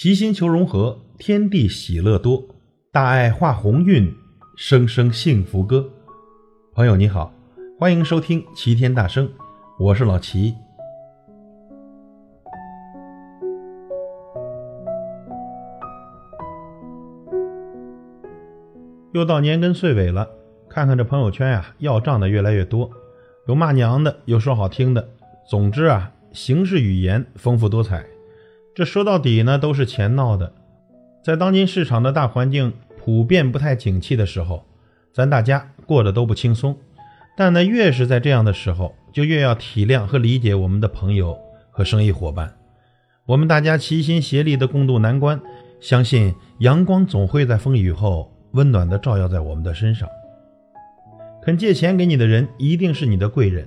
齐心求融合，天地喜乐多，大爱化鸿运，声声幸福歌。朋友你好，欢迎收听齐天大圣，我是老齐。又到年根岁尾了，看看这朋友圈呀，要账的越来越多，有骂娘的，有说好听的，总之啊，形式语言丰富多彩。这说到底呢，都是钱闹的。在当今市场的大环境普遍不太景气的时候，咱大家过得都不轻松。但呢，越是在这样的时候，就越要体谅和理解我们的朋友和生意伙伴。我们大家齐心协力的共度难关，相信阳光总会在风雨后温暖的照耀在我们的身上。肯借钱给你的人，一定是你的贵人。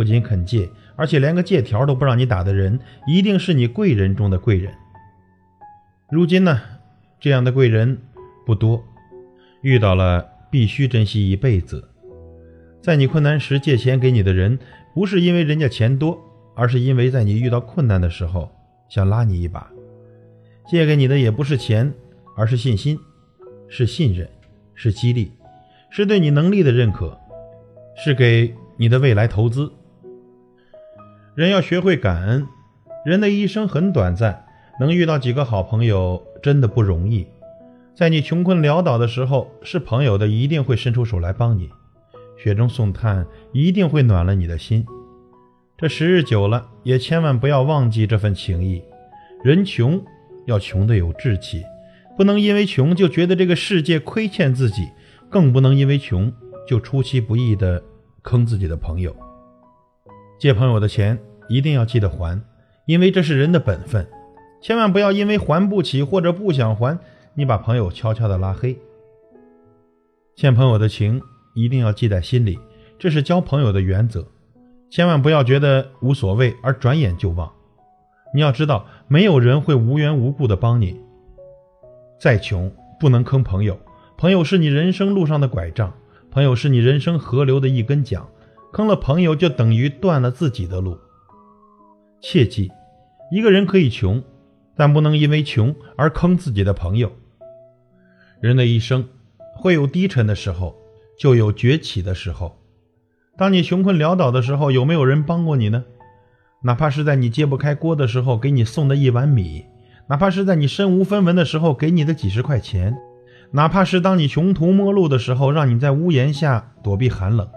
不仅肯借，而且连个借条都不让你打的人，一定是你贵人中的贵人。如今呢，这样的贵人不多，遇到了必须珍惜一辈子。在你困难时借钱给你的人，不是因为人家钱多，而是因为在你遇到困难的时候想拉你一把。借给你的也不是钱，而是信心，是信任，是激励，是对你能力的认可，是给你的未来投资。人要学会感恩，人的一生很短暂，能遇到几个好朋友真的不容易。在你穷困潦倒的时候，是朋友的一定会伸出手来帮你，雪中送炭一定会暖了你的心。这时日久了，也千万不要忘记这份情谊。人穷要穷的有志气，不能因为穷就觉得这个世界亏欠自己，更不能因为穷就出其不意的坑自己的朋友。借朋友的钱。一定要记得还，因为这是人的本分。千万不要因为还不起或者不想还，你把朋友悄悄的拉黑。欠朋友的情一定要记在心里，这是交朋友的原则。千万不要觉得无所谓而转眼就忘。你要知道，没有人会无缘无故的帮你。再穷不能坑朋友，朋友是你人生路上的拐杖，朋友是你人生河流的一根桨，坑了朋友就等于断了自己的路。切记，一个人可以穷，但不能因为穷而坑自己的朋友。人的一生会有低沉的时候，就有崛起的时候。当你穷困潦倒的时候，有没有人帮过你呢？哪怕是在你揭不开锅的时候给你送的一碗米，哪怕是在你身无分文的时候给你的几十块钱，哪怕是当你穷途末路的时候让你在屋檐下躲避寒冷，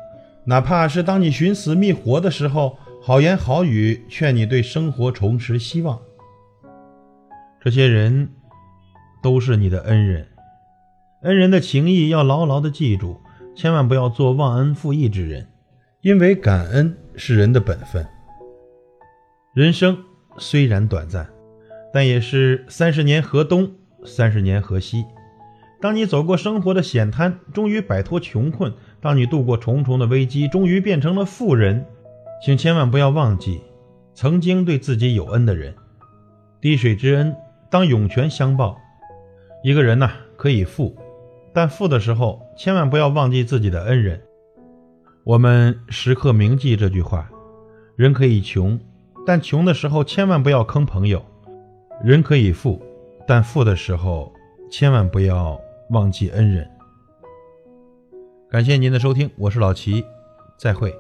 哪怕是当你寻死觅活的时候。好言好语劝你对生活重拾希望，这些人都是你的恩人，恩人的情谊要牢牢的记住，千万不要做忘恩负义之人，因为感恩是人的本分。人生虽然短暂，但也是三十年河东，三十年河西。当你走过生活的险滩，终于摆脱穷困；当你度过重重的危机，终于变成了富人。请千万不要忘记曾经对自己有恩的人，滴水之恩当涌泉相报。一个人呐可以富，但富的时候千万不要忘记自己的恩人。我们时刻铭记这句话：人可以穷，但穷的时候千万不要坑朋友；人可以富，但富的时候千万不要忘记恩人。感谢您的收听，我是老齐，再会。